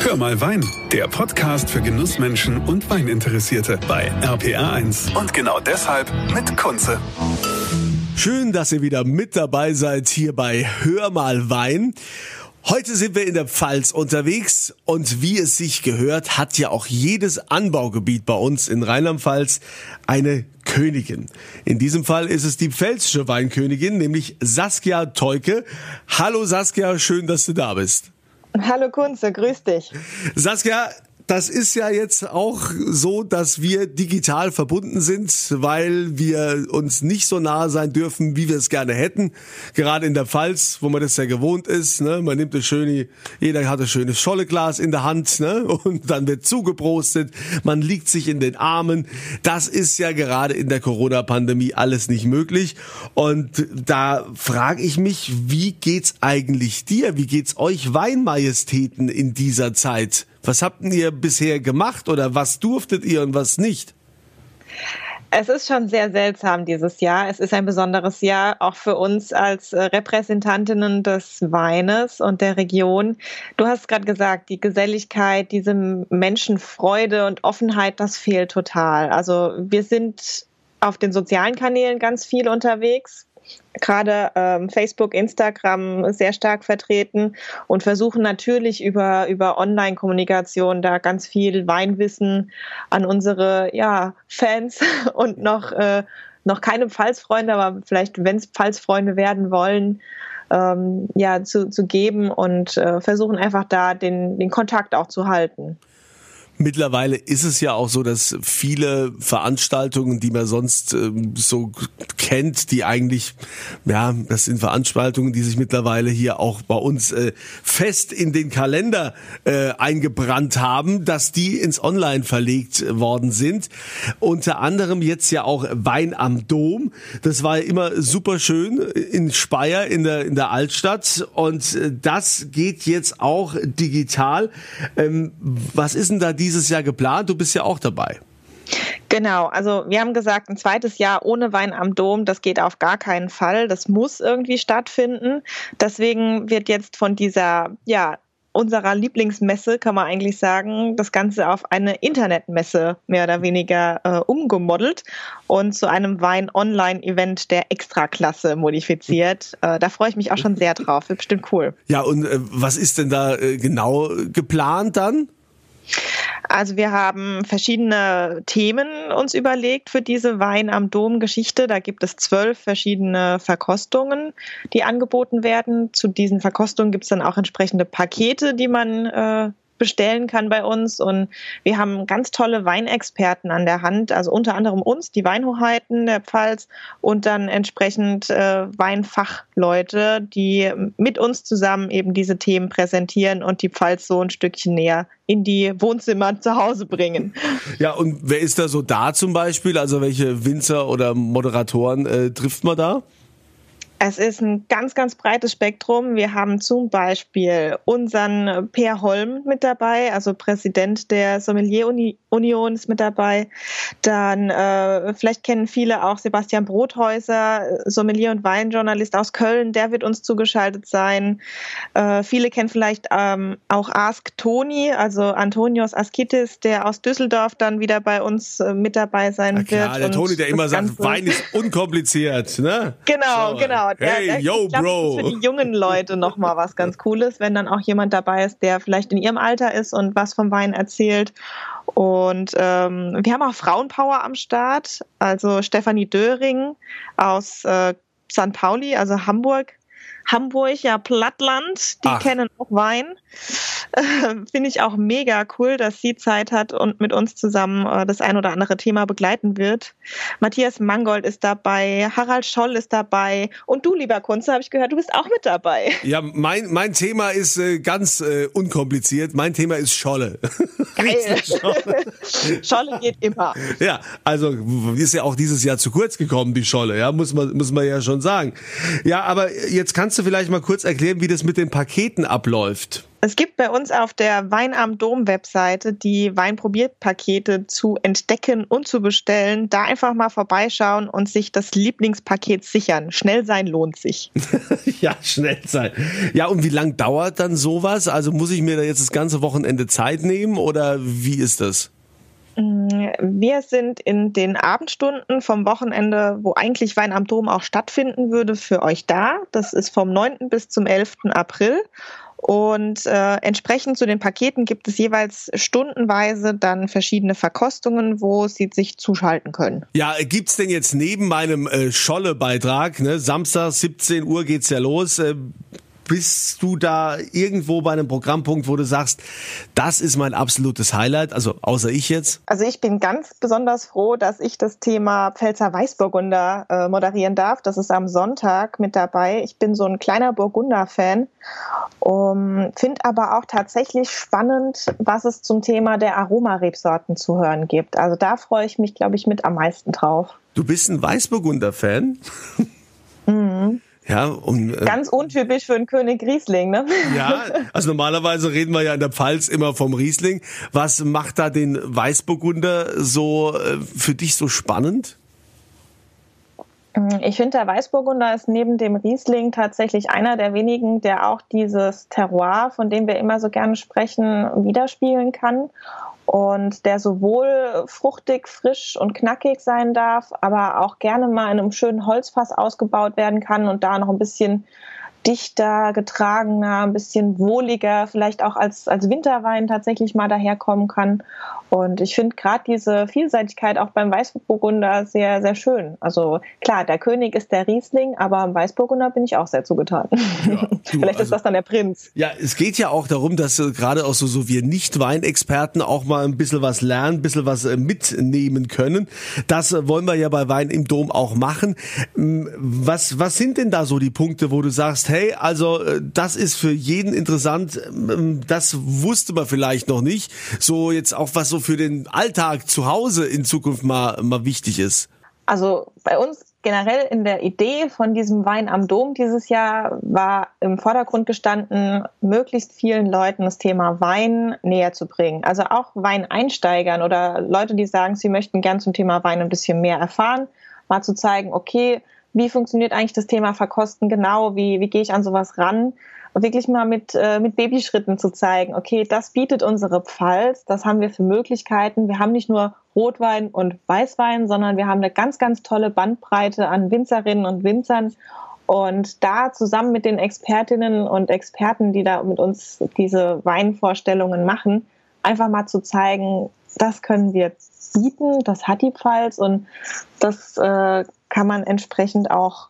Hör mal Wein, der Podcast für Genussmenschen und Weininteressierte bei RPR1. Und genau deshalb mit Kunze. Schön, dass ihr wieder mit dabei seid hier bei Hör mal Wein. Heute sind wir in der Pfalz unterwegs und wie es sich gehört, hat ja auch jedes Anbaugebiet bei uns in Rheinland-Pfalz eine Königin. In diesem Fall ist es die pfälzische Weinkönigin, nämlich Saskia Teuke. Hallo Saskia, schön, dass du da bist. Hallo Kunze, grüß dich. Saskia, das ist ja jetzt auch so, dass wir digital verbunden sind, weil wir uns nicht so nahe sein dürfen, wie wir es gerne hätten. Gerade in der Pfalz, wo man das ja gewohnt ist. Ne? Man nimmt das schöne, jeder hat ein schönes Scholleglas in der Hand ne? und dann wird zugeprostet. Man liegt sich in den Armen. Das ist ja gerade in der Corona-Pandemie alles nicht möglich. Und da frage ich mich, wie geht's eigentlich dir? Wie geht's euch Weinmajestäten in dieser Zeit? Was habt ihr bisher gemacht oder was durftet ihr und was nicht? Es ist schon sehr seltsam dieses Jahr. Es ist ein besonderes Jahr auch für uns als äh, Repräsentantinnen des Weines und der Region. Du hast gerade gesagt, die Geselligkeit, diese Menschenfreude und Offenheit, das fehlt total. Also wir sind auf den sozialen Kanälen ganz viel unterwegs gerade ähm, Facebook, Instagram sehr stark vertreten und versuchen natürlich über, über Online-Kommunikation da ganz viel Weinwissen an unsere ja, Fans und noch, äh, noch keine Pfalzfreunde, aber vielleicht, wenn es Pfalzfreunde werden wollen, ähm, ja, zu, zu geben und äh, versuchen einfach da den, den Kontakt auch zu halten. Mittlerweile ist es ja auch so, dass viele Veranstaltungen, die man sonst äh, so kennt, die eigentlich, ja, das sind Veranstaltungen, die sich mittlerweile hier auch bei uns äh, fest in den Kalender äh, eingebrannt haben, dass die ins Online verlegt worden sind. Unter anderem jetzt ja auch Wein am Dom. Das war ja immer super schön in Speyer in der, in der Altstadt und äh, das geht jetzt auch digital. Ähm, was ist denn da die dieses Jahr geplant? Du bist ja auch dabei. Genau, also wir haben gesagt, ein zweites Jahr ohne Wein am Dom, das geht auf gar keinen Fall. Das muss irgendwie stattfinden. Deswegen wird jetzt von dieser, ja, unserer Lieblingsmesse, kann man eigentlich sagen, das Ganze auf eine Internetmesse mehr oder weniger äh, umgemodelt und zu einem Wein-Online-Event der Extraklasse modifiziert. Äh, da freue ich mich auch schon sehr drauf. Wird bestimmt cool. Ja, und äh, was ist denn da äh, genau geplant dann? Also wir haben verschiedene Themen uns überlegt für diese Wein am Dom Geschichte. Da gibt es zwölf verschiedene Verkostungen, die angeboten werden. Zu diesen Verkostungen gibt es dann auch entsprechende Pakete, die man äh, bestellen kann bei uns. Und wir haben ganz tolle Weinexperten an der Hand, also unter anderem uns, die Weinhoheiten der Pfalz und dann entsprechend äh, Weinfachleute, die mit uns zusammen eben diese Themen präsentieren und die Pfalz so ein Stückchen näher in die Wohnzimmer zu Hause bringen. Ja, und wer ist da so da zum Beispiel? Also welche Winzer oder Moderatoren äh, trifft man da? Es ist ein ganz, ganz breites Spektrum. Wir haben zum Beispiel unseren Per Holm mit dabei, also Präsident der Sommelier-Union ist mit dabei. Dann, äh, vielleicht kennen viele auch Sebastian Brothäuser, Sommelier- und Weinjournalist aus Köln, der wird uns zugeschaltet sein. Äh, viele kennen vielleicht ähm, auch Ask Toni, also Antonios Askitis, der aus Düsseldorf dann wieder bei uns äh, mit dabei sein Na klar, wird. Der Toni, der immer sagt, Wein ist unkompliziert, ne? Genau, so. genau. Der, hey, der, yo, glaub, Bro. Das ist für die jungen Leute nochmal was ganz Cooles, wenn dann auch jemand dabei ist, der vielleicht in ihrem Alter ist und was vom Wein erzählt. Und ähm, wir haben auch Frauenpower am Start. Also Stefanie Döring aus äh, St. Pauli, also Hamburg, Hamburg, ja, Plattland, die Ach. kennen auch Wein. Äh, Finde ich auch mega cool, dass sie Zeit hat und mit uns zusammen äh, das ein oder andere Thema begleiten wird. Matthias Mangold ist dabei, Harald Scholl ist dabei und du, lieber Kunze, habe ich gehört, du bist auch mit dabei. Ja, mein, mein Thema ist äh, ganz äh, unkompliziert. Mein Thema ist Scholle. Geil. Scholle. Scholle geht immer. Ja, also ist ja auch dieses Jahr zu kurz gekommen, die Scholle, ja, muss man, muss man ja schon sagen. Ja, aber jetzt kannst du vielleicht mal kurz erklären, wie das mit den Paketen abläuft? Es gibt bei uns auf der Wein am Dom Webseite die Weinprobierpakete zu entdecken und zu bestellen. Da einfach mal vorbeischauen und sich das Lieblingspaket sichern. Schnell sein lohnt sich. ja, schnell sein. Ja, und wie lang dauert dann sowas? Also muss ich mir da jetzt das ganze Wochenende Zeit nehmen oder wie ist das? Mm, wir sind in den Abendstunden vom Wochenende, wo eigentlich Wein am Dom auch stattfinden würde, für euch da. Das ist vom 9. bis zum 11. April. Und äh, entsprechend zu den Paketen gibt es jeweils stundenweise dann verschiedene Verkostungen, wo Sie sich zuschalten können. Ja, gibt's denn jetzt neben meinem äh, Scholle-Beitrag, ne, Samstag 17 Uhr geht's ja los, äh, bist du da irgendwo bei einem Programmpunkt, wo du sagst, das ist mein absolutes Highlight, also außer ich jetzt? Also ich bin ganz besonders froh, dass ich das Thema Pfälzer Weißburgunder äh, moderieren darf. Das ist am Sonntag mit dabei. Ich bin so ein kleiner Burgunder-Fan. Um, Finde aber auch tatsächlich spannend, was es zum Thema der Aromarebsorten zu hören gibt. Also da freue ich mich, glaube ich, mit am meisten drauf. Du bist ein Weißburgunder-Fan? Mhm. Ja, und, äh, Ganz untypisch für einen König Riesling, ne? Ja, also normalerweise reden wir ja in der Pfalz immer vom Riesling. Was macht da den Weißburgunder so äh, für dich so spannend? Ich finde, der Weißburgunder ist neben dem Riesling tatsächlich einer der wenigen, der auch dieses Terroir, von dem wir immer so gerne sprechen, widerspiegeln kann. Und der sowohl fruchtig, frisch und knackig sein darf, aber auch gerne mal in einem schönen Holzfass ausgebaut werden kann und da noch ein bisschen dichter, getragener, ein bisschen wohliger, vielleicht auch als, als Winterwein tatsächlich mal daherkommen kann. Und ich finde gerade diese Vielseitigkeit auch beim Weißburgunder sehr, sehr schön. Also klar, der König ist der Riesling, aber am Weißburgunder bin ich auch sehr zugetan. Ja, du, Vielleicht ist also, das dann der Prinz. Ja, es geht ja auch darum, dass äh, gerade auch so, so wir Nicht-Weinexperten auch mal ein bisschen was lernen, ein bisschen was äh, mitnehmen können. Das äh, wollen wir ja bei Wein im Dom auch machen. Was, was sind denn da so die Punkte, wo du sagst, hey, also das ist für jeden interessant, das wusste man vielleicht noch nicht. So jetzt auch was so für den Alltag zu Hause in Zukunft mal, mal wichtig ist? Also bei uns generell in der Idee von diesem Wein am Dom dieses Jahr war im Vordergrund gestanden, möglichst vielen Leuten das Thema Wein näher zu bringen. Also auch Weineinsteigern oder Leute, die sagen, sie möchten gern zum Thema Wein ein bisschen mehr erfahren, mal zu zeigen, okay, wie funktioniert eigentlich das Thema Verkosten genau, wie, wie gehe ich an sowas ran wirklich mal mit, äh, mit Babyschritten zu zeigen, okay, das bietet unsere Pfalz, das haben wir für Möglichkeiten. Wir haben nicht nur Rotwein und Weißwein, sondern wir haben eine ganz, ganz tolle Bandbreite an Winzerinnen und Winzern. Und da zusammen mit den Expertinnen und Experten, die da mit uns diese Weinvorstellungen machen, einfach mal zu zeigen, das können wir bieten, das hat die Pfalz und das äh, kann man entsprechend auch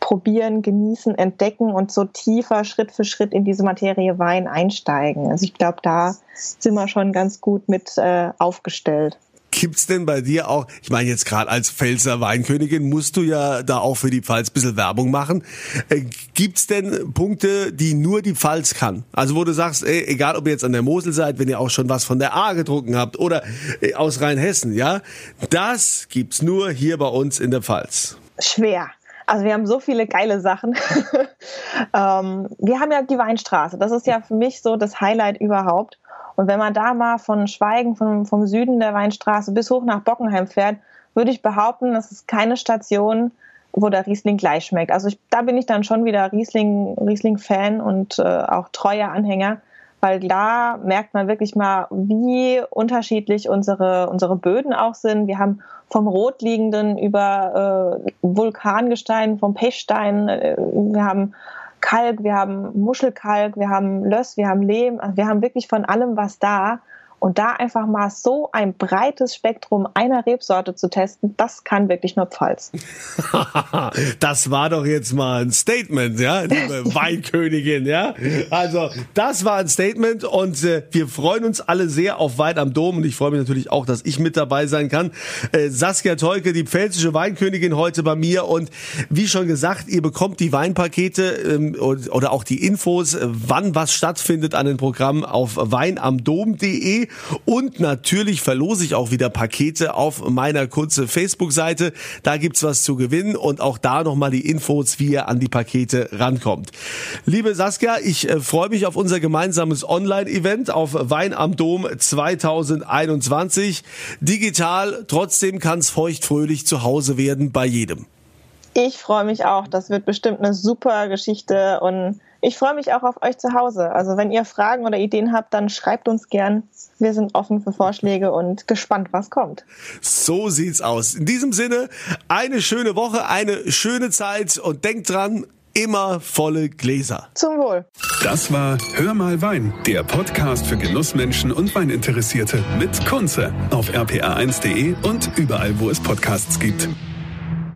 probieren, genießen, entdecken und so tiefer Schritt für Schritt in diese Materie Wein einsteigen. Also ich glaube, da sind wir schon ganz gut mit äh, aufgestellt. Gibt's denn bei dir auch, ich meine jetzt gerade als Pfälzer Weinkönigin musst du ja da auch für die Pfalz ein bisschen Werbung machen. Äh, gibt's denn Punkte, die nur die Pfalz kann? Also wo du sagst, ey, egal ob ihr jetzt an der Mosel seid, wenn ihr auch schon was von der A getrunken habt oder äh, aus Rheinhessen, ja, das gibt's nur hier bei uns in der Pfalz. Schwer. Also wir haben so viele geile Sachen. ähm, wir haben ja die Weinstraße. Das ist ja für mich so das Highlight überhaupt. Und wenn man da mal von Schweigen, vom, vom Süden der Weinstraße bis hoch nach Bockenheim fährt, würde ich behaupten, das ist keine Station, wo der Riesling gleich schmeckt. Also ich, da bin ich dann schon wieder Riesling, Riesling-Fan und äh, auch treuer Anhänger weil da merkt man wirklich mal, wie unterschiedlich unsere, unsere Böden auch sind. Wir haben vom Rotliegenden über äh, Vulkangestein, vom Pechstein, äh, wir haben Kalk, wir haben Muschelkalk, wir haben Löss, wir haben Lehm, also wir haben wirklich von allem was da. Und da einfach mal so ein breites Spektrum einer Rebsorte zu testen, das kann wirklich nur Pfalz. das war doch jetzt mal ein Statement, ja, liebe Weinkönigin, ja. Also, das war ein Statement und äh, wir freuen uns alle sehr auf Wein am Dom und ich freue mich natürlich auch, dass ich mit dabei sein kann. Äh, Saskia Tolke, die pfälzische Weinkönigin heute bei mir und wie schon gesagt, ihr bekommt die Weinpakete ähm, oder auch die Infos, wann was stattfindet an den Programmen auf weinamdom.de Und natürlich verlose ich auch wieder Pakete auf meiner kurze Facebook-Seite. Da gibt's was zu gewinnen und auch da nochmal die Infos, wie ihr an die Pakete rankommt. Liebe Saskia, ich äh, freue mich auf unser gemeinsames Online-Event auf Wein am Dom 2021. Digital, trotzdem kann's feuchtfröhlich zu Hause werden bei jedem. Ich freue mich auch. Das wird bestimmt eine super Geschichte und ich freue mich auch auf euch zu Hause. Also wenn ihr Fragen oder Ideen habt, dann schreibt uns gern. Wir sind offen für Vorschläge und gespannt, was kommt. So sieht's aus. In diesem Sinne, eine schöne Woche, eine schöne Zeit und denkt dran, immer volle Gläser. Zum Wohl. Das war Hör mal Wein, der Podcast für Genussmenschen und Weininteressierte mit Kunze auf rpa1.de und überall, wo es Podcasts gibt.